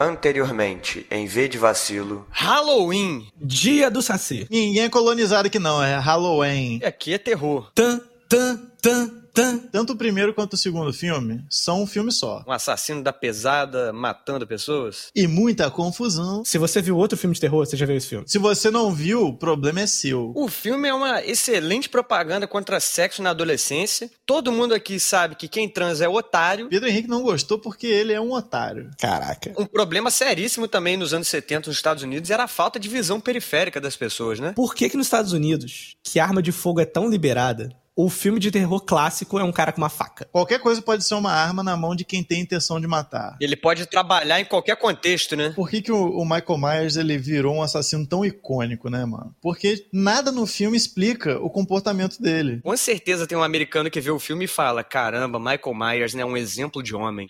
Anteriormente, em V de vacilo. Halloween. Dia do Saci. Ninguém é colonizado aqui não, é Halloween. Aqui é terror. Tan, tan, tan, tan. Tanto o primeiro quanto o segundo filme são um filme só. Um assassino da pesada matando pessoas. E muita confusão. Se você viu outro filme de terror, você já viu esse filme. Se você não viu, o problema é seu. O filme é uma excelente propaganda contra sexo na adolescência. Todo mundo aqui sabe que quem transa é otário. Pedro Henrique não gostou porque ele é um otário. Caraca. Um problema seríssimo também nos anos 70 nos Estados Unidos era a falta de visão periférica das pessoas, né? Por que que nos Estados Unidos, que arma de fogo é tão liberada, o filme de terror clássico é um cara com uma faca? Qualquer coisa pode ser uma arma na mão de quem tem intenção de matar. Ele pode trabalhar em qualquer contexto, né? Por que, que o, o Michael Myers ele virou um assassino tão icônico, né, mano? Porque nada no filme explica o comportamento dele. Com certeza tem um americano que vê o filme e fala: caramba, Michael Myers né, é um exemplo de homem.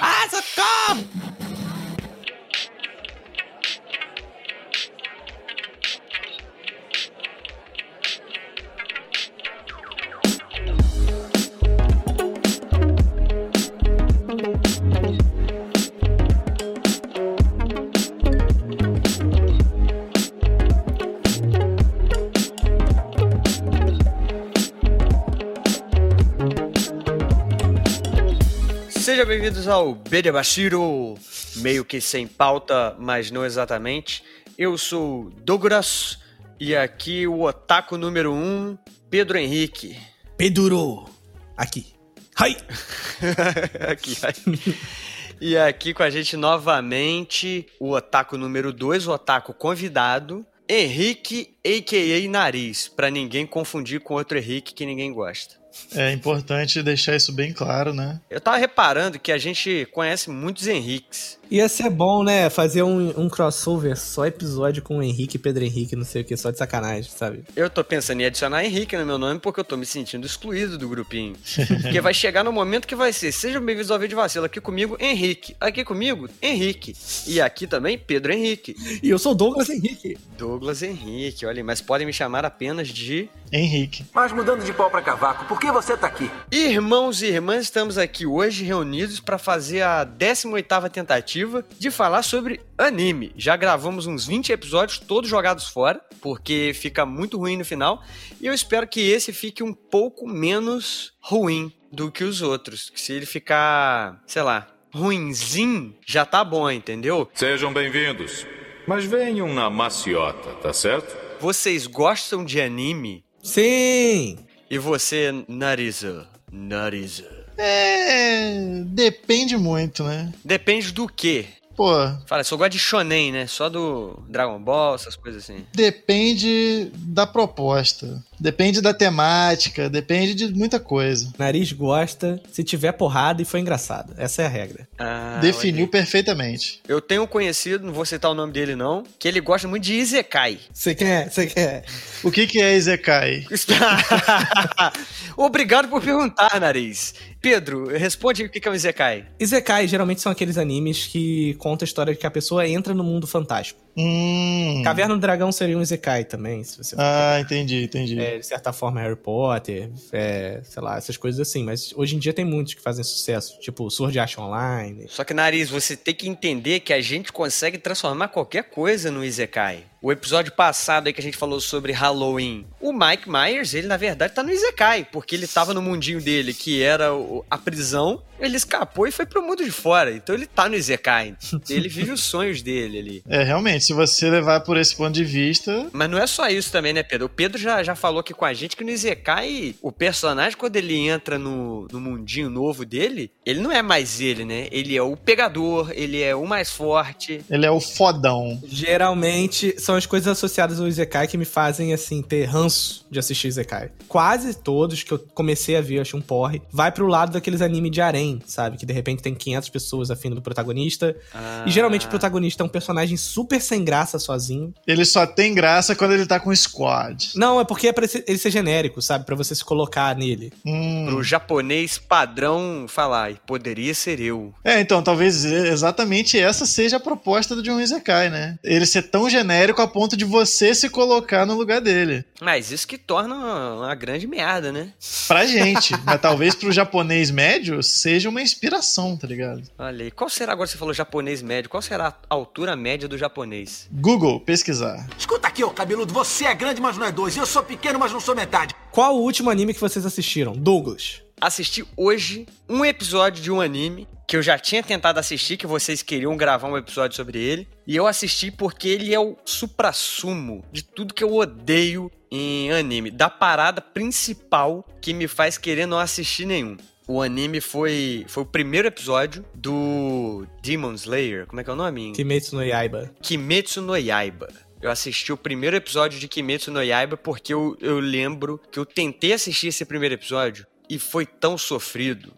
Ah, socorro! Bem-vindos ao Bede Bashiro, meio que sem pauta, mas não exatamente. Eu sou Douglas e aqui o otaku número 1, um, Pedro Henrique. Peduro. Aqui. Hai. aqui, aí. E aqui com a gente novamente o otaku número 2, o otaku convidado, Henrique, a.k.a. Nariz, pra ninguém confundir com outro Henrique que ninguém gosta. É importante deixar isso bem claro, né? Eu tava reparando que a gente conhece muitos Henriques. Ia ser bom, né? Fazer um, um crossover só episódio com o Henrique e Pedro Henrique, não sei o que, só de sacanagem, sabe? Eu tô pensando em adicionar Henrique no meu nome porque eu tô me sentindo excluído do grupinho. porque vai chegar no momento que vai ser, sejam bem-vindos ao vídeo vacilo, aqui comigo, Henrique. Aqui comigo, Henrique. E aqui também, Pedro Henrique. E eu sou Douglas Henrique. Douglas Henrique, olha mas podem me chamar apenas de... Henrique. Mas mudando de pau pra cavaco, por que você tá aqui? Irmãos e irmãs, estamos aqui hoje reunidos para fazer a 18ª tentativa de falar sobre anime. Já gravamos uns 20 episódios, todos jogados fora, porque fica muito ruim no final, e eu espero que esse fique um pouco menos ruim do que os outros. Que se ele ficar, sei lá, ruinzinho, já tá bom, entendeu? Sejam bem-vindos. Mas venham na maciota, tá certo? Vocês gostam de anime? Sim! E você, Nariza? Nariza. É. Depende muito, né? Depende do quê? Pô, Fala, só gosta de shonen, né? Só do Dragon Ball, essas coisas assim. depende da proposta. Depende da temática, depende de muita coisa. Nariz gosta se tiver porrada e foi engraçado. Essa é a regra. Ah, Definiu olha. perfeitamente. Eu tenho um conhecido, não vou citar o nome dele não, que ele gosta muito de Izekai. Você quer? Você quer? O que, que é Izekai? Obrigado por perguntar, Nariz. Pedro, responde o que é um Izekai. Izekai geralmente são aqueles animes que contam a história de que a pessoa entra no mundo fantástico. Hum. Caverna do Dragão seria um Izekai também, se você Ah, entendi, entendi. É, de certa forma, Harry Potter, é, sei lá, essas coisas assim. Mas hoje em dia tem muitos que fazem sucesso, tipo Sword Art Online. Só que, Nariz, você tem que entender que a gente consegue transformar qualquer coisa no Izekai. O episódio passado aí que a gente falou sobre Halloween, o Mike Myers, ele na verdade tá no Izekai, porque ele tava no mundinho dele, que era a prisão, ele escapou e foi pro mundo de fora. Então ele tá no Izekai. Ele vive os sonhos dele ali. É, realmente, se você levar por esse ponto de vista, Mas não é só isso também, né, Pedro? O Pedro já, já falou aqui com a gente que no Izekai, o personagem, quando ele entra no, no mundinho novo dele, ele não é mais ele, né? Ele é o pegador, ele é o mais forte. ele é o fodão. Geralmente são as coisas associadas ao Izekai que me fazem, assim, ter ranço de assistir Izekai. Quase todos que eu comecei a ver, eu achei um porre, vai pro lado daqueles anime de harém, sabe? Que de repente tem 500 pessoas afim do protagonista. Ah. E geralmente o protagonista é um personagem super sem graça sozinho. Ele só tem graça quando ele tá com squad. Não, é porque é pra esse- ele ser genérico, sabe? Pra você se colocar nele. Hum. Pro japonês padrão falar, poderia ser eu. É, então, talvez exatamente essa seja a proposta do John Izekai, né? Ele ser tão genérico a ponto de você se colocar no lugar dele. Mas isso que torna uma, uma grande merda, né? Pra gente. mas talvez pro japonês médio seja uma inspiração, tá ligado? Olha aí. Qual será, agora você falou japonês médio, qual será a altura média do japonês? Google, pesquisar. Escuta aqui, ô cabeludo, você é grande, mas não é dois. Eu sou pequeno, mas não sou metade. Qual o último anime que vocês assistiram? Douglas. Assisti hoje um episódio de um anime que eu já tinha tentado assistir, que vocês queriam gravar um episódio sobre ele. E eu assisti porque ele é o suprassumo de tudo que eu odeio em anime. Da parada principal que me faz querer não assistir nenhum. O anime foi, foi o primeiro episódio do Demon Slayer. Como é que é o nome? Kimetsu no Yaiba. Kimetsu no Yaiba. Eu assisti o primeiro episódio de Kimetsu no Yaiba porque eu, eu lembro que eu tentei assistir esse primeiro episódio e foi tão sofrido.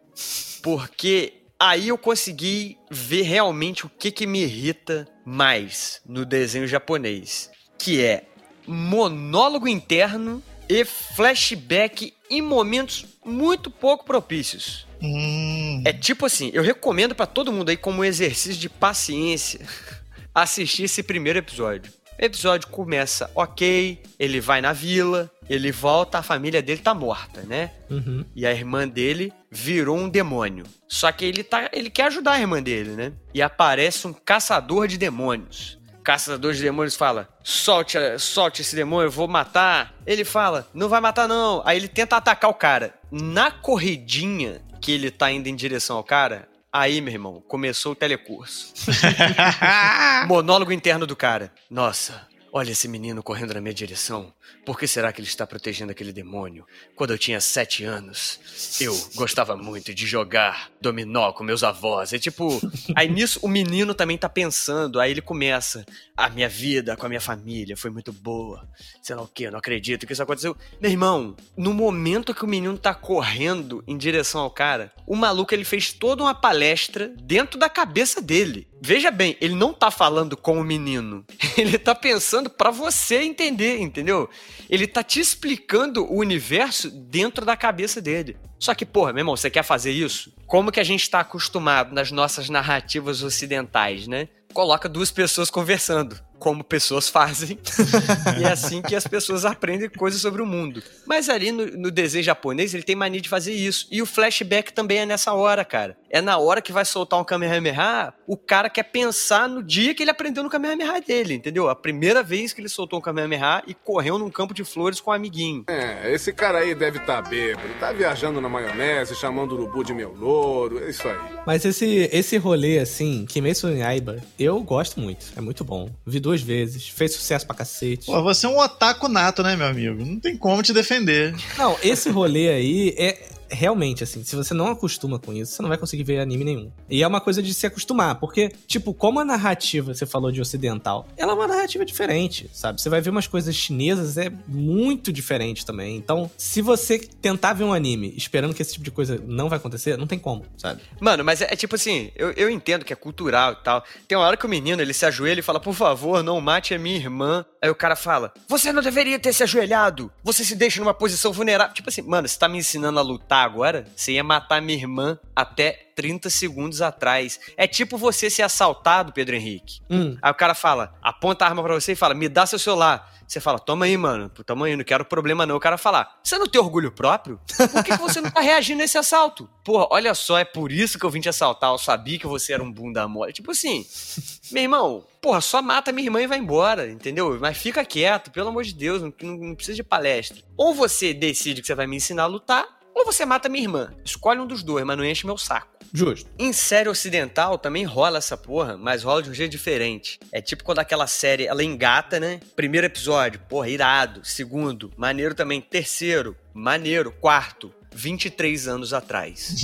Porque aí eu consegui ver realmente o que, que me irrita mais no desenho japonês. Que é monólogo interno e flashback em momentos muito pouco propícios. Hum. É tipo assim, eu recomendo pra todo mundo aí como exercício de paciência assistir esse primeiro episódio. O episódio começa ok, ele vai na vila, ele volta, a família dele tá morta, né? Uhum. E a irmã dele virou um demônio. Só que ele tá, ele quer ajudar a irmã dele, né? E aparece um caçador de demônios. O caçador de demônios fala: "Solte, solte esse demônio, eu vou matar". Ele fala: "Não vai matar não". Aí ele tenta atacar o cara. Na corridinha que ele tá indo em direção ao cara, aí, meu irmão, começou o telecurso. Monólogo interno do cara. Nossa, olha esse menino correndo na minha direção. Por que será que ele está protegendo aquele demônio? Quando eu tinha sete anos, eu gostava muito de jogar dominó com meus avós. É tipo. Aí nisso o menino também tá pensando. Aí ele começa. A minha vida com a minha família foi muito boa. Sei lá o que, eu não acredito que isso aconteceu. Meu irmão, no momento que o menino tá correndo em direção ao cara, o maluco ele fez toda uma palestra dentro da cabeça dele. Veja bem, ele não tá falando com o menino. Ele tá pensando pra você entender, entendeu? Ele tá te explicando o universo dentro da cabeça dele. Só que, porra, meu irmão, você quer fazer isso? Como que a gente tá acostumado nas nossas narrativas ocidentais, né? Coloca duas pessoas conversando, como pessoas fazem. e é assim que as pessoas aprendem coisas sobre o mundo. Mas ali no, no desenho japonês, ele tem mania de fazer isso. E o flashback também é nessa hora, cara. É na hora que vai soltar um Kamehameha, o cara quer pensar no dia que ele aprendeu no Kamehameha dele, entendeu? A primeira vez que ele soltou um Kamehameha e correu num campo de flores com um amiguinho. É, esse cara aí deve estar tá bêbado. Tá viajando na maionese, chamando o urubu de meu louro. É isso aí. Mas esse, esse rolê, assim, Kimetsu no Yaiba, eu gosto muito. É muito bom. Vi duas vezes, fez sucesso pra cacete. Pô, você é um otaku nato, né, meu amigo? Não tem como te defender. Não, esse rolê aí é realmente, assim, se você não acostuma com isso, você não vai conseguir ver anime nenhum. E é uma coisa de se acostumar, porque, tipo, como a narrativa, você falou de ocidental, ela é uma narrativa diferente, sabe? Você vai ver umas coisas chinesas, é muito diferente também. Então, se você tentar ver um anime esperando que esse tipo de coisa não vai acontecer, não tem como, sabe? Mano, mas é, é tipo assim, eu, eu entendo que é cultural e tal. Tem uma hora que o menino, ele se ajoelha e fala, por favor, não mate a minha irmã. Aí o cara fala, você não deveria ter se ajoelhado. Você se deixa numa posição vulnerável. Tipo assim, mano, você tá me ensinando a lutar agora? Você ia matar minha irmã até 30 segundos atrás. É tipo você ser assaltado, Pedro Henrique. Hum. Aí o cara fala, aponta a arma pra você e fala, me dá seu celular. Você fala, toma aí, mano, toma aí, não quero problema não. O cara fala, você não tem orgulho próprio? Por que, que você não tá reagindo a esse assalto? Porra, olha só, é por isso que eu vim te assaltar, eu sabia que você era um bunda mole. Tipo assim, meu irmão, porra, só mata minha irmã e vai embora, entendeu? Mas fica quieto, pelo amor de Deus, não, não, precisa de palestra. Ou você decide que você vai me ensinar a lutar, ou você mata minha irmã. Escolhe um dos dois, mas não enche meu saco. Justo. Em série ocidental também rola essa porra, mas rola de um jeito diferente. É tipo quando aquela série ela engata, né? Primeiro episódio, porra, irado. Segundo, maneiro também. Terceiro, maneiro. Quarto, 23 anos atrás.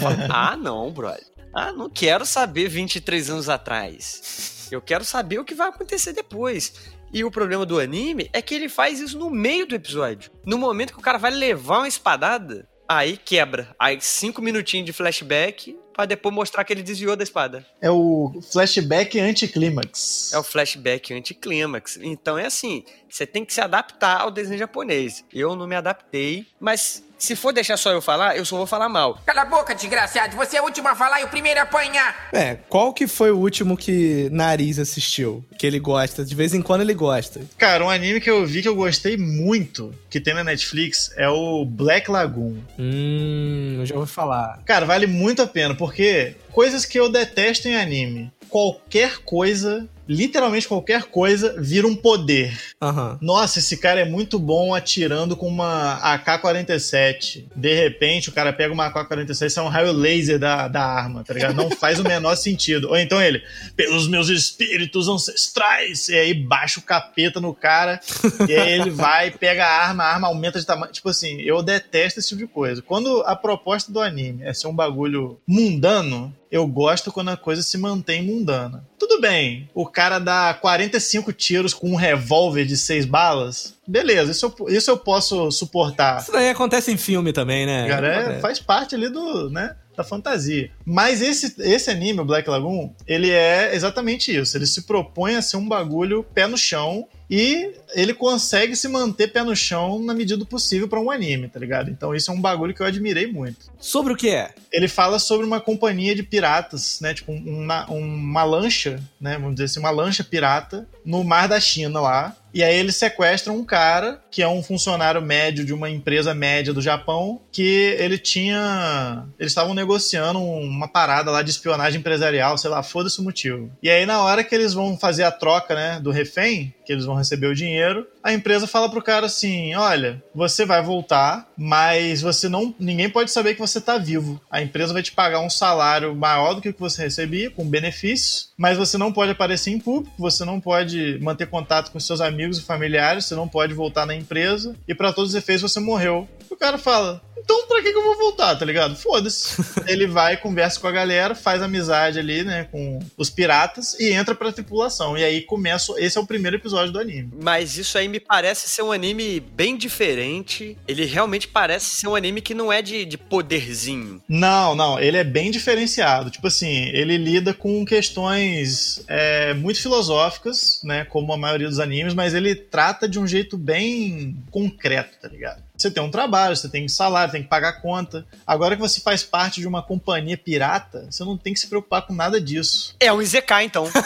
Fala, ah, não, brother. Ah, não quero saber 23 anos atrás. Eu quero saber o que vai acontecer depois. E o problema do anime é que ele faz isso no meio do episódio. No momento que o cara vai levar uma espadada, aí quebra. Aí cinco minutinhos de flashback pra depois mostrar que ele desviou da espada. É o flashback anticlímax. É o flashback anticlímax. Então é assim, você tem que se adaptar ao desenho japonês. Eu não me adaptei, mas Se for deixar só eu falar, eu só vou falar mal. Cala a boca, desgraçado. Você é o último a falar e o primeiro a apanhar. É, qual que foi o último que Nariz assistiu? Que ele gosta, de vez em quando ele gosta. Cara, um anime que eu vi que eu gostei muito, que tem na Netflix, é o Black Lagoon. Hum, eu já ouvi falar. Cara, vale muito a pena, porque coisas que eu detesto em anime. Qualquer coisa, literalmente qualquer coisa, vira um poder. Aham. Nossa, esse cara é muito bom atirando com uma AK-47. De repente, o cara pega uma AK-47 e é um raio laser da, da arma, tá ligado? Não faz o menor sentido. Ou então ele, pelos meus espíritos ancestrais, e aí baixa o capeta no cara, e aí ele vai, pega a arma, a arma aumenta de tamanho. Tipo assim, eu detesto esse tipo de coisa. Quando a proposta do anime é ser um bagulho mundano, eu gosto quando a coisa se mantém mundana. Tudo bem, o cara dá 45 tiros com um revólver de seis balas. Beleza, isso eu, isso eu posso suportar. Isso daí acontece em filme também, né? Cara, é- faz parte ali do, né, da fantasia. Mas esse, esse anime, o Black Lagoon, ele é exatamente isso. Ele se propõe a ser um bagulho pé no chão e ele consegue se manter pé no chão na medida do possível pra um anime, tá ligado? Então isso é um bagulho que eu admirei muito. Sobre o que é? Ele fala sobre uma companhia de piratas, né? Tipo, uma, uma lancha, né? Vamos dizer assim, uma lancha pirata no mar da China lá. E aí eles sequestram um cara que é um funcionário médio de uma empresa média do Japão, que ele tinha. Eles estavam negociando uma parada lá de espionagem empresarial, sei lá, foda-se o motivo. E aí, na hora que eles vão fazer a troca, né, do refém, que eles vão receber o dinheiro, a empresa fala pro cara assim: olha, você vai voltar, mas você não. ninguém pode saber que você tá vivo. A empresa vai te pagar um salário maior do que o que você recebia, com benefícios, mas você não pode aparecer em público, você não pode manter contato com seus amigos e familiares, você não pode voltar na empresa, e para todos os efeitos você morreu. O cara fala: então pra que, que eu vou voltar, tá ligado? Foda-se. Ele vai, conversa com a galera, faz amizade ali, né, com os piratas e entra pra tripulação. E aí começa. Esse é o primeiro episódio do anime. Mas isso aí me parece ser um anime bem diferente. Ele realmente parece ser um anime que não é de, de poderzinho. Não, não, ele é bem diferenciado. Tipo assim, ele lida com questões é, muito filosóficas, né? Como a maioria dos animes, mas ele trata de um jeito bem concreto, tá ligado? Você tem um trabalho, você tem salário, tem que pagar conta. Agora que você faz parte de uma companhia pirata, você não tem que se preocupar com nada disso. É um Isekai, então.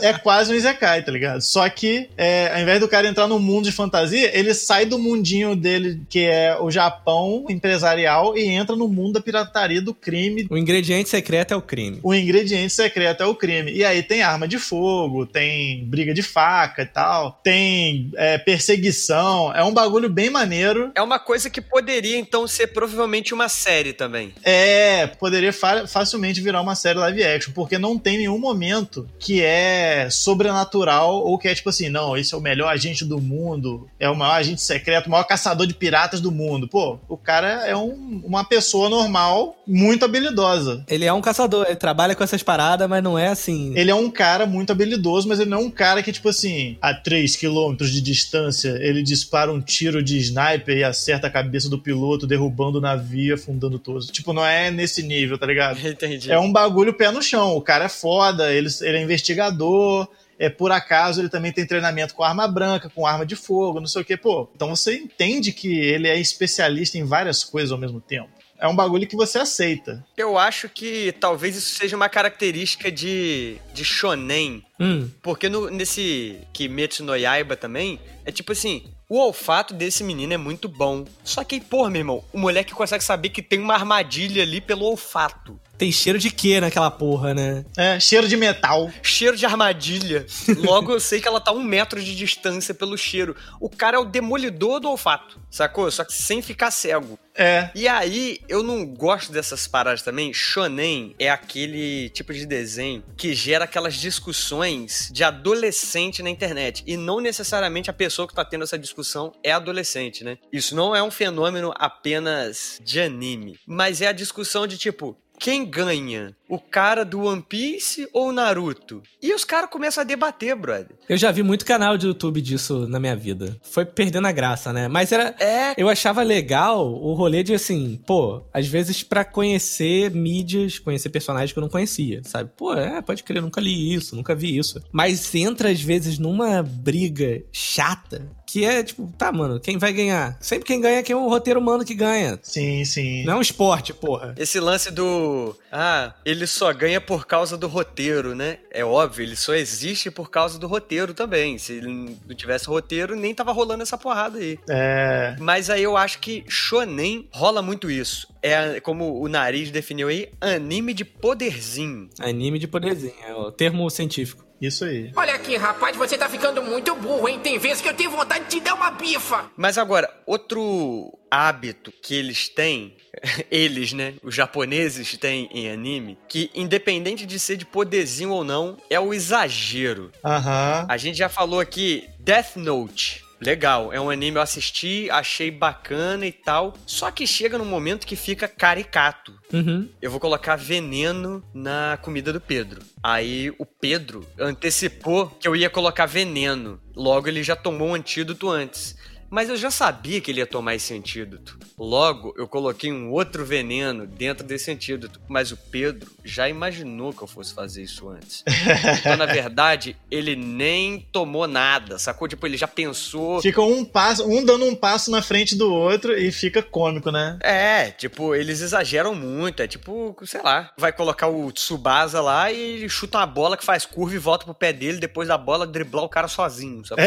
É, é quase um Isekai, tá ligado? Só que, é, ao invés do cara entrar no mundo de fantasia, ele sai do mundinho dele, que é o Japão empresarial, e entra no mundo da pirataria, do crime, O ingrediente secreto é o crime. o ingrediente secreto é o crime. E aí tem arma de fogo, tem briga de faca e tal, tem é, perseguição. É um bagulho bem maneiro. É uma coisa que poderia, então, ser provavelmente uma série também. É, poderia fa- facilmente virar uma série live action, porque não tem nenhum momento que é sobrenatural ou que é tipo assim, não, esse é o melhor agente do mundo, é o maior agente secreto, o maior caçador de piratas do mundo. Pô, o cara é um- uma pessoa normal, muito habilidosa. Ele é um caçador, ele trabalha com essas paradas, mas não é assim. Ele é um cara muito habilidoso, mas ele não é um cara que, tipo assim, a 3 km de distância, ele dispara um tiro de sniper e acerta a cabeça do piloto, derrubando o navio, afundando todos. Tipo, não é nesse nível, tá ligado? Entendi. É um bagulho pé no chão. O cara é foda, ele, ele é investigador. É, por acaso ele também tem treinamento com arma branca, com arma de fogo, não sei o que. Pô, então você entende que ele é especialista em várias coisas ao mesmo tempo. É um bagulho que você aceita. Eu acho que talvez isso seja uma característica de, de shonen. Hum, Porque no, nesse Kimetsu no Yaiba também, é tipo assim, o olfato desse menino é muito bom. Só que, pô, meu irmão, o moleque consegue saber que tem uma armadilha ali pelo olfato. Tem cheiro de quê naquela porra, né? É, cheiro de metal. Cheiro de armadilha. Logo eu sei que ela tá a um metro de distância pelo cheiro. O cara é o demolidor do olfato, sacou? Só que sem ficar cego. É, E aí, eu não gosto dessas paradas também. Shonen é aquele tipo de desenho que gera aquelas discussões de adolescente na internet. E não necessariamente a pessoa que tá tendo essa discussão é adolescente, né? Isso não é um fenômeno apenas de anime. Mas é a discussão de tipo. Quem ganha? o cara do One Piece ou o Naruto? E os caras começam a debater, brother. Eu já vi muito canal de YouTube disso na minha vida. Foi perdendo a graça, né? Mas era. É, Eu achava legal o rolê de assim, pô, às vezes pra conhecer mídias, conhecer personagens que eu não conhecia, sabe? Pô, é, pode crer, eu nunca li isso, nunca vi isso. Mas entra às vezes numa briga chata que é tipo, tá, mano, quem vai ganhar? Sempre quem ganha é quem é o roteiro humano que ganha. Sim, sim. Não é um esporte, porra. esse lance do. Ah, ele só ganha por causa do roteiro, né? É óbvio, ele só existe por causa do roteiro também. Se ele não tivesse roteiro, nem tava rolando essa porrada aí. É. Mas aí eu acho que shonen rola muito isso. É, como o nariz definiu aí, anime de poderzinho. Anime de poderzinho, é o termo científico. Isso aí. Olha aqui, rapaz, você tá ficando muito burro, hein? Tem vezes que eu tenho vontade de te dar uma bifa. Mas agora, outro hábito que eles têm, eles, né, os japoneses têm em anime, que independente de ser de poderzinho ou não, é o exagero. Aham. A gente já falou aqui Death Note. Legal, é um anime eu assisti, achei bacana e tal. Só que chega num momento que fica caricato. Uhum. Eu vou colocar veneno na comida do Pedro. Aí o Pedro antecipou que eu ia colocar veneno. Logo ele já tomou um antídoto antes. Mas eu já sabia que ele ia tomar esse antídoto. Logo, eu coloquei um outro veneno dentro desse antídoto. Mas o Pedro já imaginou que eu fosse fazer isso antes. Então, na verdade, ele nem tomou nada, sacou? Tipo, ele já pensou. Fica um passo, um dando um passo na frente do outro e fica cômico, né? É, tipo, eles exageram muito. É tipo, sei lá, vai colocar o Tsubasa lá e ele chuta uma bola que faz curva e volta pro pé dele, depois da bola driblar o cara sozinho, sabe?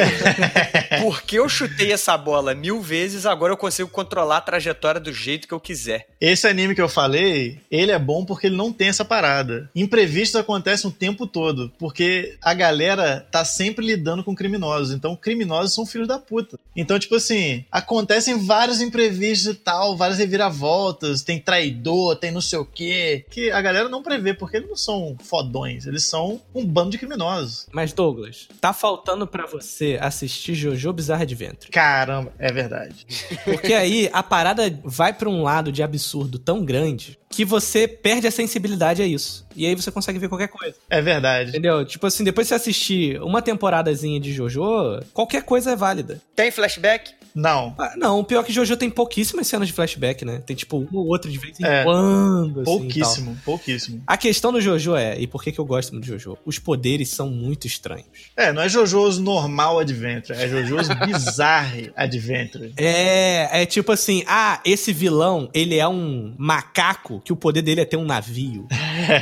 Porque eu chutei essa bola mil vezes, agora eu consigo controlar a trajetória do jeito que eu quiser. Esse anime que eu falei, ele é bom porque ele não tem essa parada. Imprevistos acontecem o tempo todo, porque a galera tá sempre lidando com criminosos. Então, criminosos são filhos da puta. Então, tipo assim, acontecem vários imprevistos e tal, várias reviravoltas, tem traidor, tem não sei o quê, que a galera não prevê, porque eles não são fodões, eles são um bando de criminosos. Mas Douglas, tá faltando pra você assistir Jojo Bizarre Adventure. Caramba, é verdade. Porque aí a parada vai pra um lado de absurdo tão grande que você perde a sensibilidade a isso. E aí você consegue ver qualquer coisa. É verdade. Entendeu? Tipo assim, depois que você assistir uma temporadazinha de Jojo, qualquer coisa é válida. Tem flashback? Não. Ah, não, o pior é que Jojo tem pouquíssimas cenas de flashback, né? Tem tipo uma ou outra de vez em É. quando. assim. Pouquíssimo, pouquíssimo. A questão do Jojo é, e por que, que eu gosto muito de Jojo? Os poderes são muito estranhos. É, não é JoJo's normal adventure, é JoJo's bizarre adventure. É, é tipo assim, ah, esse vilão, ele é um macaco que o poder dele é ter um navio.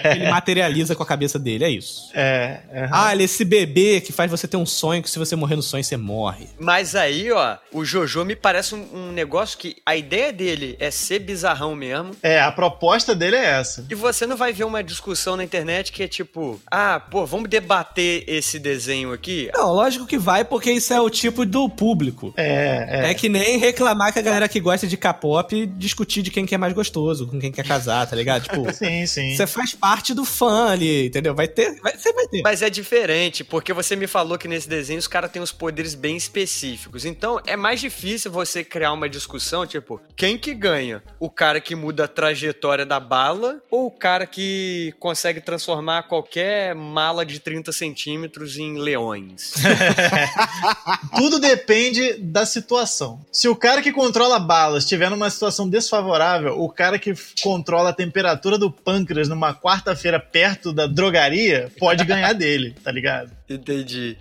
Ele materializa com a cabeça dele, é isso. É, é. Ah, ele é esse bebê que faz você ter um sonho que se você morrer no sonho você morre. Mas aí, ó, o Jojo me parece um, um negócio que a ideia dele é ser bizarrão mesmo. É, a proposta dele é essa. E você não vai ver uma discussão na internet que é tipo, ah, pô, vamos debater esse desenho aqui? Não, lógico que vai, porque isso é o tipo do público. É, É é. que nem reclamar que a galera que gosta de K-pop discutir de quem que é mais gostoso, com quem quer casar, tá ligado? Tipo, Sim, sim. você faz parte do fã ali, entendeu? Vai ter, vai, você vai ter. Mas é diferente, porque você me falou que nesse desenho os caras têm uns poderes bem específicos. Então é mais difícil você criar uma discussão, tipo, quem que ganha? O cara que muda a trajetória da bala ou o cara que consegue transformar qualquer mala de 30 centímetros em leões? Tudo depende da situação. Se o cara que controla balas estiver numa situação desfavorável, o cara que controla a temperatura do pâncreas numa quarta-feira perto da drogaria pode ganhar dele, tá ligado? Entendi.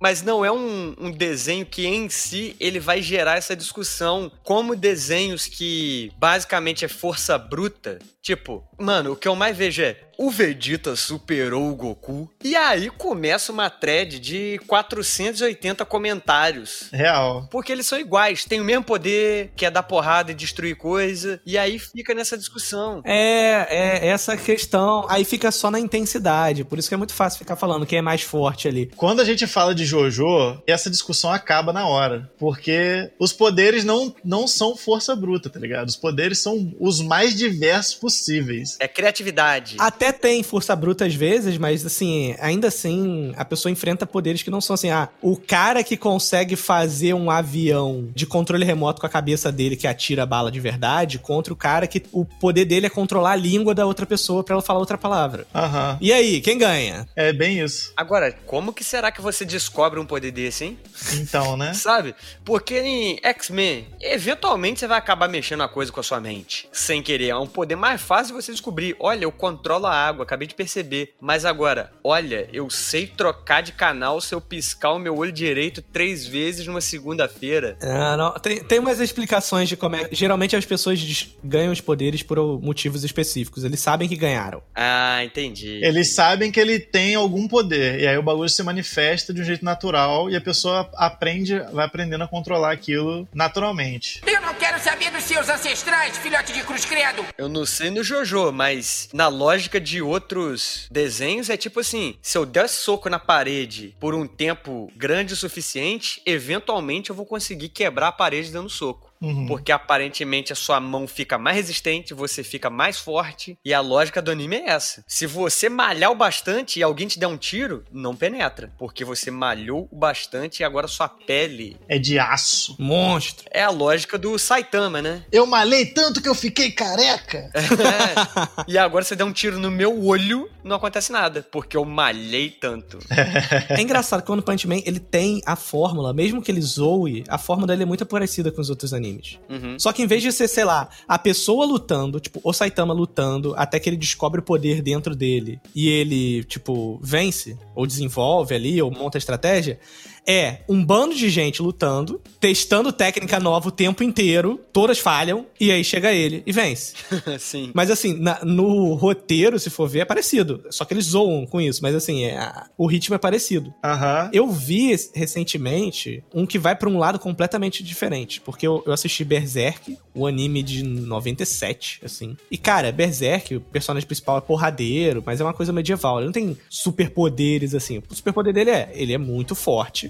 Mas não é um, um desenho que em si ele vai gerar essa discussão. Como desenhos que basicamente é força bruta. Tipo, mano, o que eu mais vejo é o Vegeta superou o Goku. E aí começa uma thread de 480 comentários. Real. Porque eles são iguais, têm o mesmo poder, que é dar porrada e destruir coisa. E aí fica nessa discussão. É, é essa questão. Aí fica só na intensidade. Por isso que é muito fácil ficar falando quem é mais forte ali. Quando a gente fala de JoJo, essa discussão acaba na hora. Porque os poderes não, não são força bruta, tá ligado? Os poderes são os mais diversos possíveis. É criatividade. Até tem força bruta às vezes, mas assim, ainda assim, a pessoa enfrenta poderes que não são assim, ah, o cara que consegue fazer um avião de controle remoto com a cabeça dele que atira bala de verdade, contra o cara que o poder dele é controlar a língua da outra pessoa pra ela falar outra palavra. Aham. E aí, quem ganha? É bem isso. Agora, como que será que você descobre um poder desse, hein? Então, né? Sabe? Porque em X-Men, eventualmente você vai acabar mexendo a coisa com a sua mente. Sem querer. É um poder mais fácil de você descobrir. Olha, eu controlo a água, acabei de perceber. Mas agora, olha, eu sei trocar de canal se eu piscar o meu olho direito três vezes numa segunda-feira. Ah, não. Tem, tem umas explicações de como é. Geralmente as pessoas ganham os poderes por motivos específicos. Eles sabem que ganharam. Ah, entendi. Eles sabem que ele tem algum poder. E aí o bagulho se manifesta de um jeito natural e a pessoa aprende, vai aprendendo a controlar aquilo naturalmente. Eu não quero saber dos seus ancestrais, filhote de cruz credo. Eu não sei no JoJo, mas na lógica de outros desenhos é tipo assim: se eu der soco na parede por um tempo grande o suficiente, eventualmente eu vou conseguir quebrar a parede dando soco. Uhum. Porque aparentemente a sua mão fica mais resistente, você fica mais forte. E a lógica do anime é essa. Se você malhar o bastante e alguém te der um tiro, não penetra. Porque você malhou o bastante e agora sua pele. É de aço. Monstro. É a lógica do Saitama, né? Eu malhei tanto que eu fiquei careca. É. E agora você der um tiro no meu olho, não acontece nada. Porque eu malhei tanto. É engraçado que o Punch Man, ele tem a fórmula, mesmo que ele zoe, a fórmula dele é muito parecida com os outros animes. Uhum. Só que em vez de ser, sei lá, a pessoa lutando, tipo, o Saitama lutando até que ele descobre o poder dentro dele e ele, tipo, vence, ou desenvolve ali, ou monta a estratégia, é um bando de gente lutando, testando técnica nova o tempo inteiro, todas falham, e aí chega ele e vence. Sim. Mas assim, na- no roteiro, se for ver, é parecido. Só que eles zoam com isso, mas assim, é, o ritmo é parecido. Aham. Eu vi recentemente um que vai pra um lado completamente diferente, porque eu, eu assisti Berserk, o anime de 97, assim. E cara, Berserk, o personagem principal é porradeiro, mas é uma coisa medieval, ele não tem superpoderes assim. O superpoder dele é, ele é muito forte,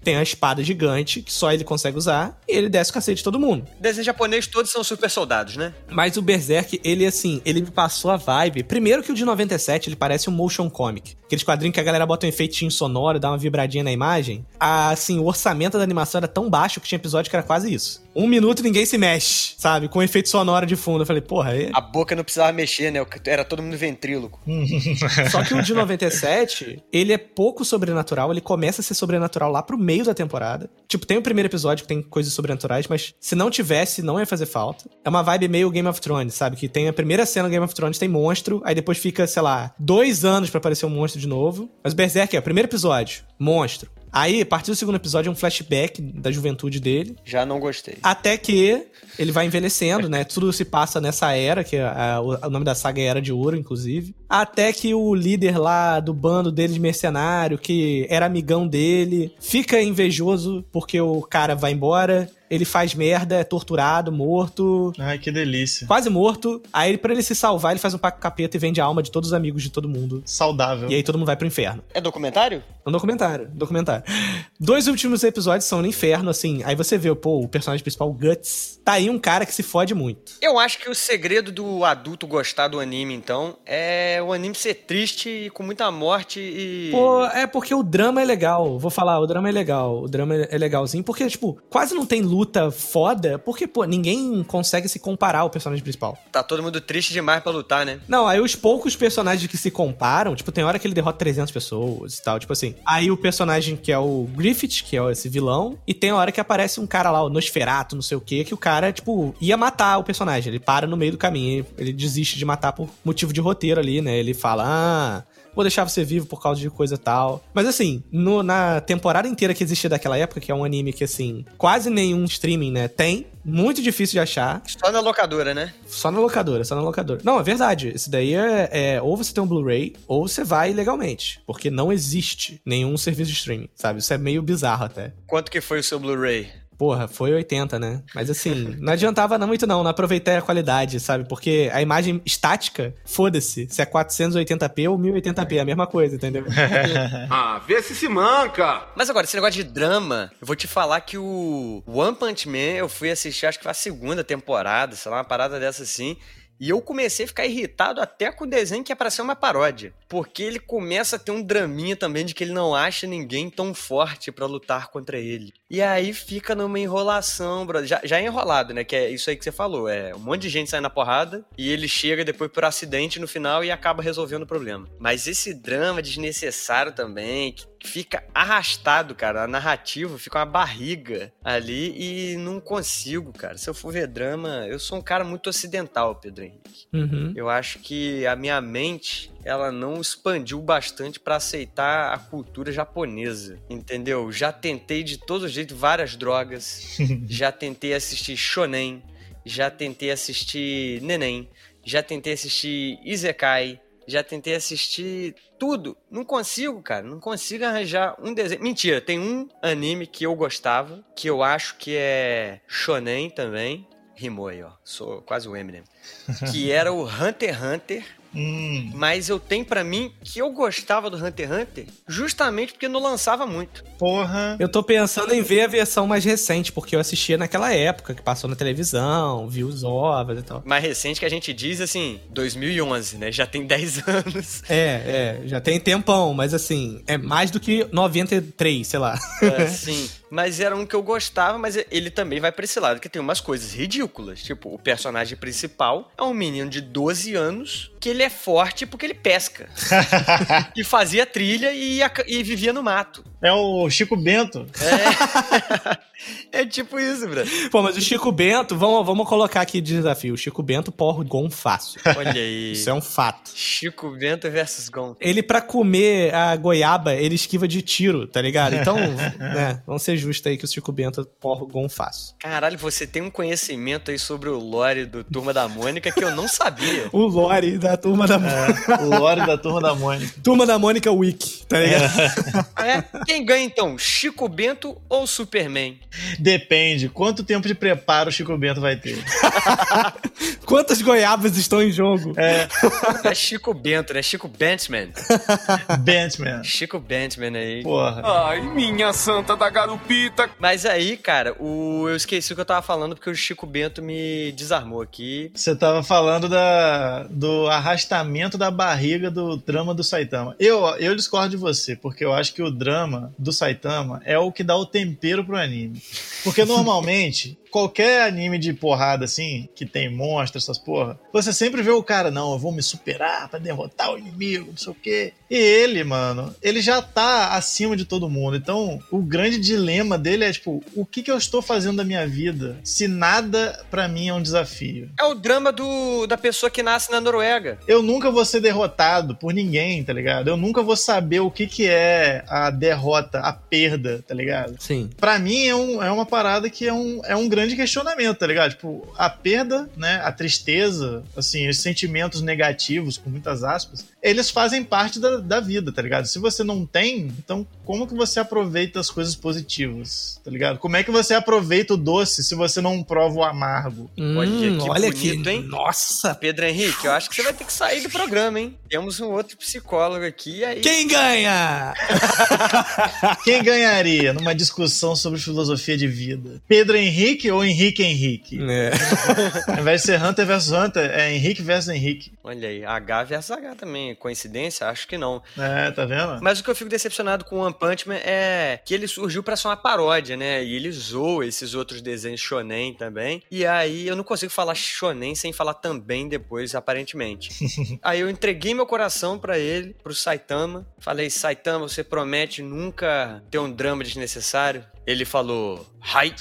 tem a espada gigante que só ele consegue usar, e ele desce o cacete de todo mundo. Desenho japonês todos são super soldados, né? Mas o Berserk, ele assim, ele me passou a vibe. Primeiro que o de 97, ele parece um motion comic. Aqueles quadrinhos que a galera bota um efeitinho sonoro, dá uma vibradinha na imagem. Ah, assim, o orçamento da animação era tão baixo que tinha episódio que era quase isso. Um minuto e ninguém se mexe, sabe? Com efeito sonoro de fundo. Eu falei, porra, é... A boca não precisava mexer, né? Era todo mundo ventríloco. Só que o de 97, ele é pouco sobrenatural, ele começa a ser sobrenatural lá pro meio da temporada. Tipo, tem o primeiro episódio que tem coisas sobrenaturais, mas se não tivesse, não ia fazer falta. É uma vibe meio Game of Thrones, sabe? Que tem a primeira cena do Game of Thrones, tem monstro, aí depois fica, sei lá, dois anos pra aparecer um monstro de novo. Mas Berserk é o primeiro episódio, monstro. Aí, a partir do segundo episódio, é um flashback da juventude dele. Já não gostei. Até que ele vai envelhecendo, né? Tudo se passa nessa era, que é a- o, o nome da saga é Era de Ouro, inclusive. Até que o líder lá do bando dele de mercenário, que era amigão dele, fica invejoso porque o cara vai embora. Ele faz merda, é torturado, morto, Ai, que delícia. quase morto. Aí, pra ele se salvar, ele faz um pacto com o capeta e vende a alma de todos os amigos de todo mundo. Saudável. E aí todo mundo vai pro inferno. É documentário? É um documentário, documentário. Dois últimos episódios são no inferno, assim. Aí você vê, pô, o personagem principal, o Guts. Tá aí um cara que se fode muito. Eu acho que o segredo do adulto gostar do anime, então, é o anime ser triste e com muita morte e. Pô, é porque o drama é legal. Vou falar, o drama é legal. O drama é legalzinho. Porque, tipo, quase não tem luta foda. Porque, pô, ninguém consegue se comparar ao personagem principal. Tá todo mundo triste demais pra lutar, né? Não, aí os poucos personagens que se comparam, tipo, tem hora que ele derrota 300 pessoas e tal, tipo assim. Aí o personagem que é o Griffith, que é esse vilão, e tem hora que aparece um cara lá, o Nosferato, não sei o quê, que o cara, tipo, ia matar o personagem. Ele para no meio do caminho, ele desiste de matar por motivo de roteiro ali, né? Ele fala, ah, vou deixar você vivo por causa de coisa tal. Mas assim, no- na temporada inteira que existia daquela época, que é um anime que, assim, quase nenhum streaming, né, tem, muito difícil de achar. Só na locadora, né? Só na locadora, só na locadora. Não, é verdade. Isso daí é, é- ou você tem um Blu-ray, ou você vai legalmente. Porque não existe nenhum serviço de streaming, sabe? Isso é meio bizarro até. Quanto que foi o seu Blu-ray? Porra, foi 80, né? Mas assim, não adiantava não muito não, não aproveitei a qualidade, sabe? Porque a imagem estática, foda-se, se é 480p ou 1080p, é a mesma coisa, entendeu? ah, vê se se manca! Mas agora, esse negócio de drama, eu vou te falar que o One Punch Man eu fui assistir, acho que foi a segunda temporada, sei lá, uma parada dessa assim. E eu comecei a ficar irritado até com o desenho que é para ser uma paródia. Porque ele começa a ter um draminha também de que ele não acha ninguém tão forte para lutar contra ele. E aí fica numa enrolação, brother. Já, já é enrolado, né? Que é isso aí que você falou. É um monte de gente sai na porrada e ele chega depois por acidente no final e acaba resolvendo o problema. Mas esse drama desnecessário também, que fica arrastado, cara. A narrativa fica uma barriga ali e não consigo, cara. Se eu for ver drama, eu sou um cara muito ocidental, Pedro Henrique. Uhum. Eu acho que a minha mente ela não expandiu bastante para aceitar a cultura japonesa, entendeu? Já tentei de todo jeito várias drogas, já tentei assistir shonen, já tentei assistir neném, já tentei assistir isekai, já tentei assistir tudo. Não consigo, cara. Não consigo arranjar um desenho. Mentira, tem um anime que eu gostava, que eu acho que é shonen também. Rimou aí, ó. Sou quase o Eminem. Que era o Hunter x Hunter. Hum, Mas eu tenho pra mim que eu gostava do Hunter x Hunter justamente porque não lançava muito. porra. Eu tô pensando em ver a versão mais recente, porque eu assistia naquela época, que passou na televisão, vi os ovos e tal. Mais recente que a gente diz assim, 2011, né? Já tem 10 anos. É, é, já tem tempão, mas assim, é mais do que 93, sei lá. É, sim. Mas era um que eu gostava, mas ele também vai pra esse lado, que tem umas coisas ridículas. Tipo, o personagem principal é um menino de 12 anos que ele é forte porque ele pesca. e fazia trilha e, ia- e vivia no mato. É o Chico Bento. É tipo isso, bro. Pô, mas o Chico Bento, vamos, vamos colocar aqui de desafio. O Chico Bento porra o Gon fácil. Olha aí. Isso é um fato. Chico Bento versus Gon. Ele, pra comer a goiaba, ele esquiva de tiro, tá ligado? Então, né, vamos ser justos aí que o Chico Bento porra o Gon fácil. Caralho, você tem um conhecimento aí sobre o lore do Turma da Mônica que eu não sabia. O Lore da Turma da Mônica. O Lore da Turma da Mônica. Turma da Mônica Wiki, tá ligado? É, quem ganha então, Chico Bento ou Superman? Depende. Quanto tempo de preparo o Chico Bento vai ter? Quantas goiabas estão em jogo? É, é Chico Bento, né? Chico Bentman. Bentman. Chico Bentman aí. Porra. Ai, minha santa da garupita. Mas aí, cara, o... eu esqueci o que eu tava falando porque o Chico Bento me desarmou aqui. Você tava falando da, do arrastamento da barriga do drama do Saitama. Eu, eu discordo de você, porque eu acho que o drama do Saitama é o que dá o tempero pro anime. Porque normalmente, qualquer anime de porrada assim, que tem monstros, essas porra, você sempre vê o cara, não, eu vou me superar pra derrotar o inimigo, não sei o quê. E ele, mano, ele já tá acima de todo mundo. Então, o grande dilema dele é, tipo, o que, que eu estou fazendo da minha vida se nada pra mim é um desafio? É o drama do, da pessoa que nasce na Noruega. eu nunca vou ser derrotado por ninguém, tá ligado? Eu nunca vou saber o que, que é a derrota, a perda, tá ligado? Sim. Pra mim é, um, é uma parada que é um, é um grande questionamento, tá ligado? Tipo, a perda, né, a tristeza, assim, os sentimentos negativos, com muitas aspas, eles fazem parte da, da vida, tá ligado? Se você não tem, então como que você aproveita as coisas positivas, tá ligado? Como é que você aproveita o doce se você não prova o amargo? Olha Hum, que olha bonito, que, hein? Nossa. Pedro Henrique, eu acho que você vai ter que sair do programa, hein? Temos um outro psicólogo aqui e aí. Quem ganha? Quem ganharia numa discussão sobre filosofia de vida? Pedro Henrique ou Henrique Henrique? É. Ao invés de ser Hunter versus Hunter, é Henrique versus Henrique. Olha aí, H versus H também. Coincidência? Acho que não. É, tá vendo? Mas o que eu fico decepcionado com o One Punch Man é que ele surgiu pra ser uma paródia, né? E ele zoa esses outros desenhos shonen também. E aí eu não consigo falar shonen sem falar também depois, aparentemente. aí eu entreguei meu coração pra ele, pro Saitama. Falei, Saitama, você promete nunca ter um drama desnecessário? Ele falou, hi.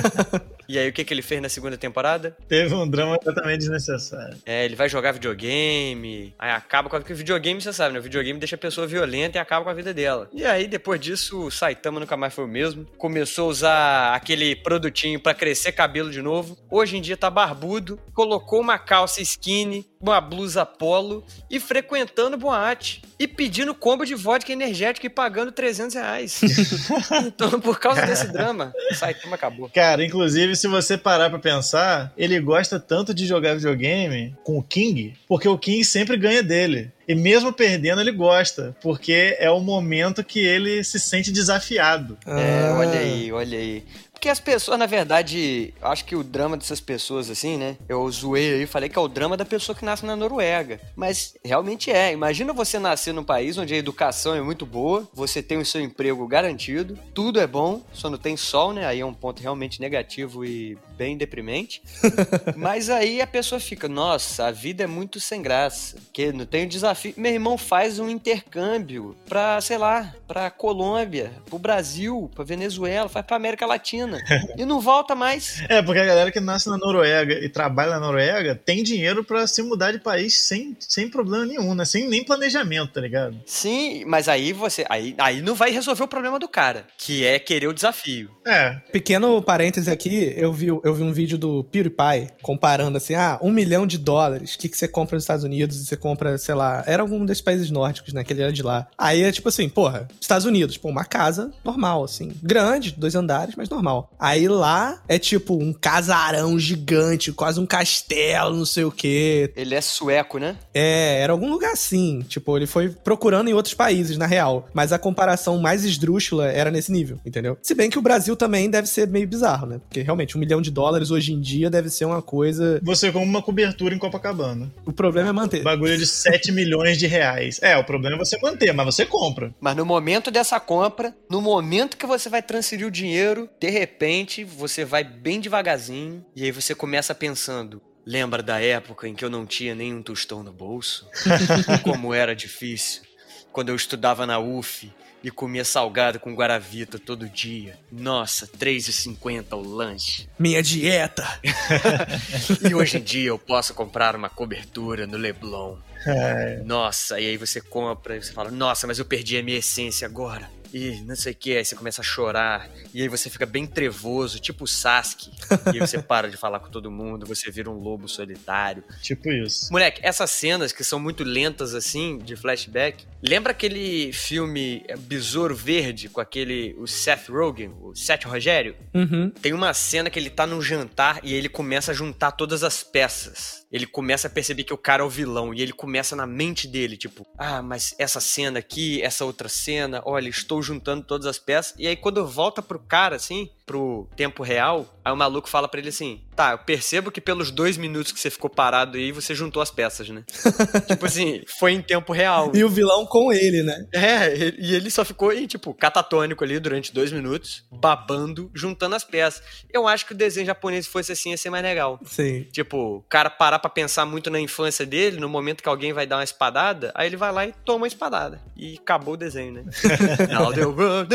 e aí o que, que ele fez na segunda temporada? Teve um drama completamente desnecessário. É, ele vai jogar videogame, aí acaba com a... Porque videogame, você sabe, né? O videogame deixa a pessoa violenta e acaba com a vida dela. E aí, depois disso, o Saitama nunca mais foi o mesmo. Começou a usar aquele produtinho pra crescer cabelo de novo. Hoje em dia tá barbudo, colocou uma calça skinny, uma blusa polo e frequentando boate. E pedindo combo de vodka energético e pagando 300 reais. então, por causa desse drama, o Saitama acabou. Cara, inclusive, se você parar pra pensar, ele gosta tanto de jogar videogame com o King, porque o King sempre ganha dele. E mesmo perdendo, ele gosta, porque é o momento que ele se sente desafiado. É, Ah. olha aí, olha aí. Porque as pessoas, na verdade, acho que o drama dessas pessoas, assim, né? Eu zoei aí, falei que é o drama da pessoa que nasce na Noruega. Mas realmente é. Imagina você nascer num país onde a educação é muito boa, você tem o seu emprego garantido, tudo é bom, só não tem sol, né? Aí é um ponto realmente negativo e bem deprimente. Mas aí a pessoa fica, nossa, a vida é muito sem graça. Porque não tem o desafio. Meu irmão faz um intercâmbio pra, sei lá, pra Colômbia, pro Brasil, pra Venezuela, faz pra América Latina. E não volta mais. É, porque a galera que nasce na Noruega e trabalha na Noruega tem dinheiro pra se mudar de país sem, sem problema nenhum, né? Sem nem planejamento, tá ligado? Sim, mas aí você. Aí, aí não vai resolver o problema do cara, que é querer o desafio. É, Pequeno parêntese aqui, eu vi, eu vi um vídeo do PewDiePie comparando assim, ah, um milhão de dólares, o que, que você compra nos Estados Unidos e você compra, sei lá, era algum desses países nórdicos, né, que ele era de lá. Aí é tipo assim, porra, Estados Unidos, pô, uma casa normal, assim, grande, dois andares, mas normal. Aí lá é tipo um casarão gigante, quase um castelo, não sei o quê. Ele é sueco, né? É, era algum lugar assim. Tipo, ele foi procurando em outros países, na real. Mas a comparação mais esdrúxula era nesse nível, entendeu? Se bem que o Brasil também deve ser meio bizarro, né? Porque realmente, um milhão de dólares hoje em dia deve ser uma coisa. você como uma cobertura em Copacabana. O problema é manter. Bagulho de 7 milhões de reais. É, o problema é você manter, mas você compra. Mas no momento dessa compra, no momento que você vai transferir o dinheiro, de repente você vai bem devagarzinho e aí você começa pensando. Lembra da época em que eu não tinha nenhum tostão no bolso? Como era difícil. Quando eu estudava na UF e comia salgado com guaravita todo dia. Nossa, R$3,50 o lanche. Minha dieta! E hoje em dia eu posso comprar uma cobertura no Leblon. É, Nossa, e aí você compra e você fala, nossa, mas eu perdi a minha essência agora. E não sei o que, aí você começa a chorar. E aí você fica bem trevoso, tipo o Sasuke. e aí você para de falar com todo mundo, você vira um lobo solitário. tipo isso. Moleque, essas cenas que são muito lentas assim, de flashback, lembra aquele filme Besouro Verde com aquele, o Seth Rogen, o Seth Rogério? Uhum. Tem uma cena que ele tá num jantar e ele começa a juntar todas as peças. Ele começa a perceber que o cara é o vilão e ele começa na mente dele, tipo, ah, mas essa cena aqui, essa outra cena, olha, estou juntando todas as peças. E aí quando volta pro cara, assim, pro tempo real, aí o maluco fala pra ele assim, tá, eu percebo que pelos dois minutos que você ficou parado aí, você juntou as peças, né? tipo assim, foi em tempo real. E o vilão com ele, né? É, e ele só ficou aí, tipo, catatônico ali durante dois minutos, babando, juntando as peças. Eu acho que o desenho japonês fosse assim, ia ser mais legal. Sim. Tipo, o cara parar pra pensar muito na infância dele, no momento que alguém vai dar uma espadada, aí ele vai lá e toma uma espadada. E acabou o desenho, né? Now the world-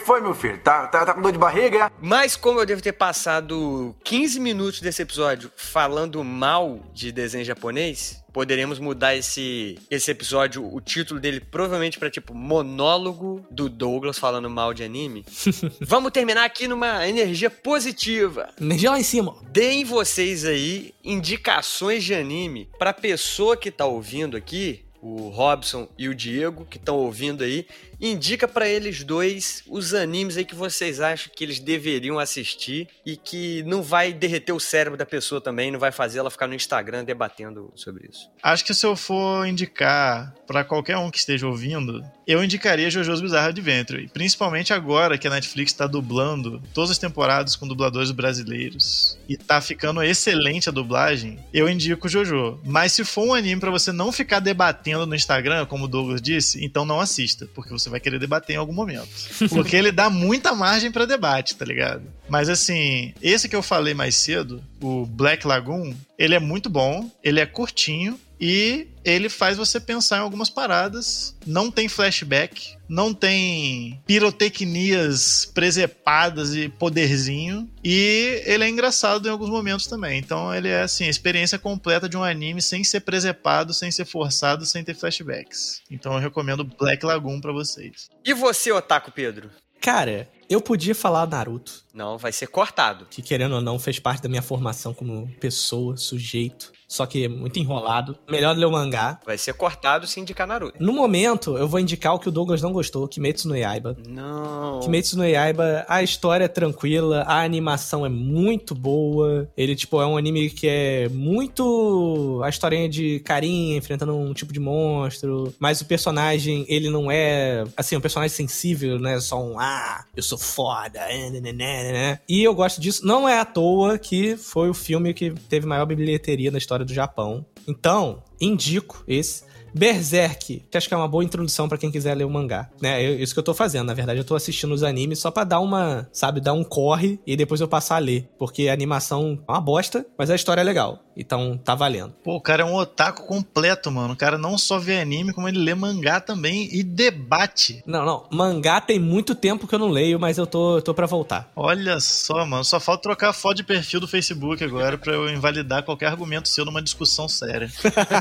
que, que foi, meu filho? Tá, tá, tá com dor de barriga? é? Mas como eu devo ter passado 15 minutos desse episódio falando mal de desenho japonês, poderemos mudar esse, esse episódio, o título dele provavelmente pra tipo monólogo do Douglas falando mal de anime. Vamos terminar aqui numa energia positiva. Energia lá em cima. Deem vocês aí indicações de anime pra pessoa que tá ouvindo aqui, o Robson e o Diego que estão ouvindo aí, indica pra eles dois os animes aí que vocês acham que eles deveriam assistir e que não vai derreter o cérebro da pessoa também, não vai fazer ela ficar no Instagram debatendo sobre isso. Acho que se eu for indicar pra qualquer um que esteja ouvindo, eu indicaria JoJo's Bizarre Adventure. Principalmente agora que a Netflix tá dublando todas as temporadas com dubladores brasileiros. E tá ficando excelente a dublagem. Eu indico JoJo. Mas se for um anime pra você não ficar debatendo no Instagram, como o Douglas disse, então não assista. Porque você vai querer debater em algum momento. Porque ele dá muita margem pra debate, tá ligado? Mas assim, esse que eu falei mais cedo, o Black Lagoon, ele é muito bom, ele é curtinho e ele faz você pensar em algumas paradas. Não tem flashback, não tem pirotecnias presepadas e poderzinho. E ele é engraçado em alguns momentos também. Então ele é assim, a experiência completa de um anime sem ser presepado, sem ser forçado, sem ter flashbacks. Então eu recomendo Black Lagoon pra vocês. E você, Otaku Pedro? Cara, eu podia falar Naruto, Não, vai ser cortado. que querendo ou não fez parte da minha formação como pessoa, sujeito. Só que muito enrolado. Melhor ler o mangá. Vai ser cortado se indicar Naruto. No momento, eu vou indicar o que o Douglas não gostou, Kimetsu no Yaiba. Não. Kimetsu no Yaiba, a história é tranquila, a animação é muito boa. Ele, tipo, é um anime que é muito a historinha de carinha enfrentando um tipo de monstro, mas o personagem, ele não é, assim, um personagem sensível, né? Só um, ah, eu sou foda, né, né, né, né. E eu gosto disso. Não é à toa que foi o filme que teve maior bilheteria na história do Japão. Então, indico esse. Berserk, que acho que é uma boa introdução pra quem quiser ler o mangá, né? É isso que eu tô fazendo, na verdade, eu tô assistindo os animes só pra dar uma, sabe, dar um corre e depois eu passar a ler, porque a animação é uma bosta, mas a história é legal. Então, tá valendo. Pô, o cara é um otaku completo, mano. O cara não só vê anime, como ele lê mangá também e debate. Não, não, mangá tem muito tempo que eu não leio, mas eu tô, eu tô pra voltar. Olha só, mano. Só falta trocar a foto de perfil do Facebook agora pra eu invalidar qualquer argumento seu numa discussão séria.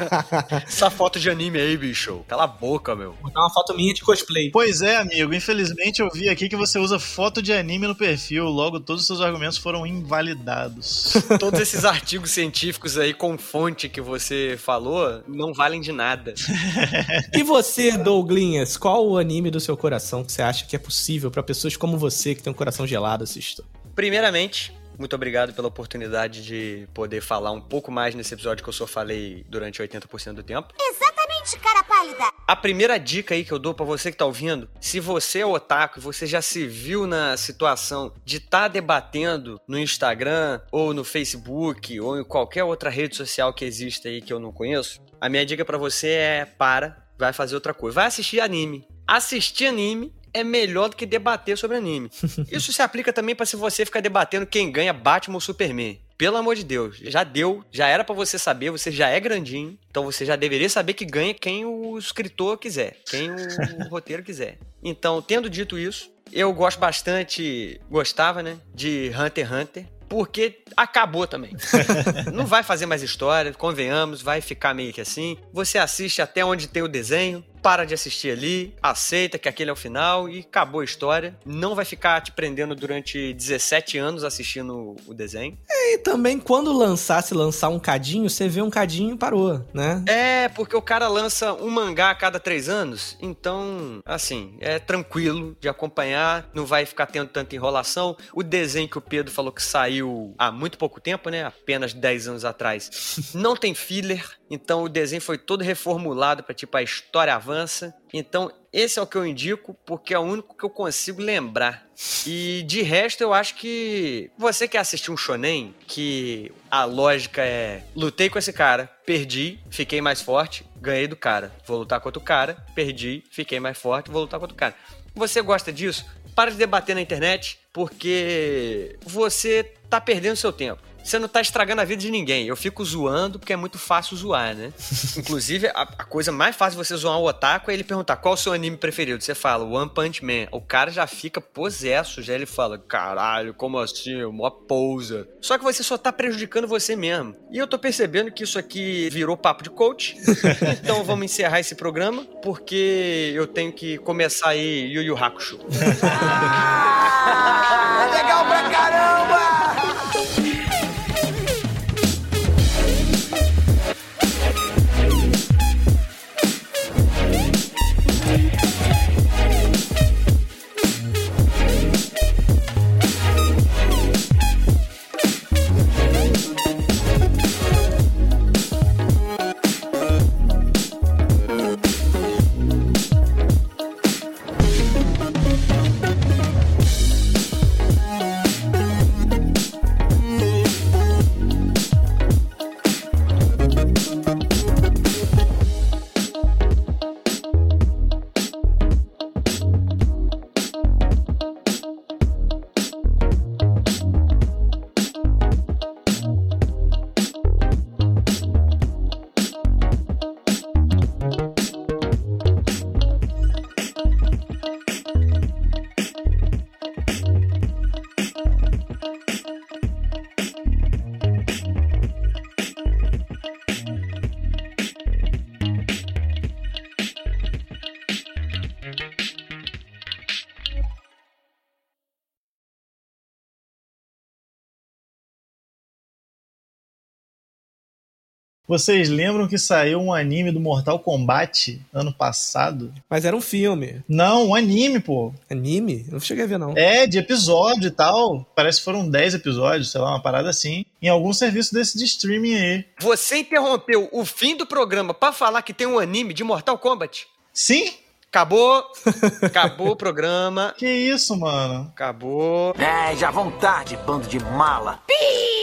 Essa foto de anime aí, bicho. Cala a boca, meu. Vou botar uma foto minha de cosplay. Pois é, amigo. Infelizmente eu vi aqui que você usa foto de anime no perfil. Logo, todos os seus argumentos foram invalidados. Todos esses artigos científicos aí com fonte que você falou não valem de nada. E você, Douglinhas, qual o anime do seu coração que você acha que é possível pra pessoas como você, que tem um coração gelado, assistir? Primeiramente, muito obrigado pela oportunidade de poder falar um pouco mais nesse episódio que eu só falei durante 80% do tempo. Exatamente, cara pálida. A primeira dica aí que eu dou pra você que tá ouvindo, se você é otaku e você já se viu na situação de estar debatendo no Instagram ou no Facebook ou em qualquer outra rede social que exista aí que eu não conheço, a minha dica pra você é para, vai fazer outra coisa, vai assistir anime. Assistir anime é melhor do que debater sobre anime. Isso se aplica também pra se você ficar debatendo quem ganha Batman ou Superman. Pelo amor de Deus, já deu, já era pra você saber, você já é grandinho, então você já deveria saber que ganha quem o escritor quiser, quem o roteiro quiser. Então, tendo dito isso, eu gosto bastante, gostava, né, de Hunter x Hunter, porque acabou também. Não vai fazer mais história, convenhamos, vai ficar meio que assim. Você assiste até onde tem o desenho, para de assistir ali, aceita que aquele é o final e acabou a história. Não vai ficar te prendendo durante 17 anos assistindo o desenho. E também, quando lançar, se lançar um cadinho, você vê um cadinho e parou, né? É, porque o cara lança um mangá a cada três anos, então, assim, é tranquilo de acompanhar, não vai ficar tendo tanta enrolação. O desenho que o Pedro falou que saiu há muito pouco tempo, né? Apenas 10 anos atrás, não tem filler, então o desenho foi todo reformulado para tipo a história avança. Então esse é o que eu indico porque é o único que eu consigo lembrar. E de resto eu acho que você quer assistir um shonen que a lógica é lutei com esse cara, perdi, fiquei mais forte, ganhei do cara. Vou lutar contra o cara, perdi, fiquei mais forte, vou lutar contra o cara. Você gosta disso? Para de debater na internet porque você tá perdendo seu tempo você não tá estragando a vida de ninguém. Eu fico zoando porque é muito fácil zoar, né? Inclusive, a, a, coisa mais fácil de você zoar um otaku é ele perguntar qual é o seu anime preferido. Você fala One Punch Man. O cara já fica possesso, já ele fala, caralho, como assim? Mó pousa. Só que você só tá prejudicando você mesmo. E eu tô percebendo que isso aqui virou papo de coach. então vamos encerrar esse programa, porque eu tenho que começar aí Yu Yu Hakusho. Ah, legal Vocês lembram que saiu um anime do Mortal Kombat ano passado? Mas era um filme. Não, um anime, pô. Anime? Não cheguei a ver, não. É, de episódio e tal. Parece que foram 10 episódios, sei lá, uma parada assim. Em algum serviço desse de streaming aí. Você interrompeu o fim do programa pra falar que tem um anime de Mortal Kombat? Sim? Acabou. Acabou o programa. Que isso, mano? Acabou. É, já vão tarde, bando de mala. Pi!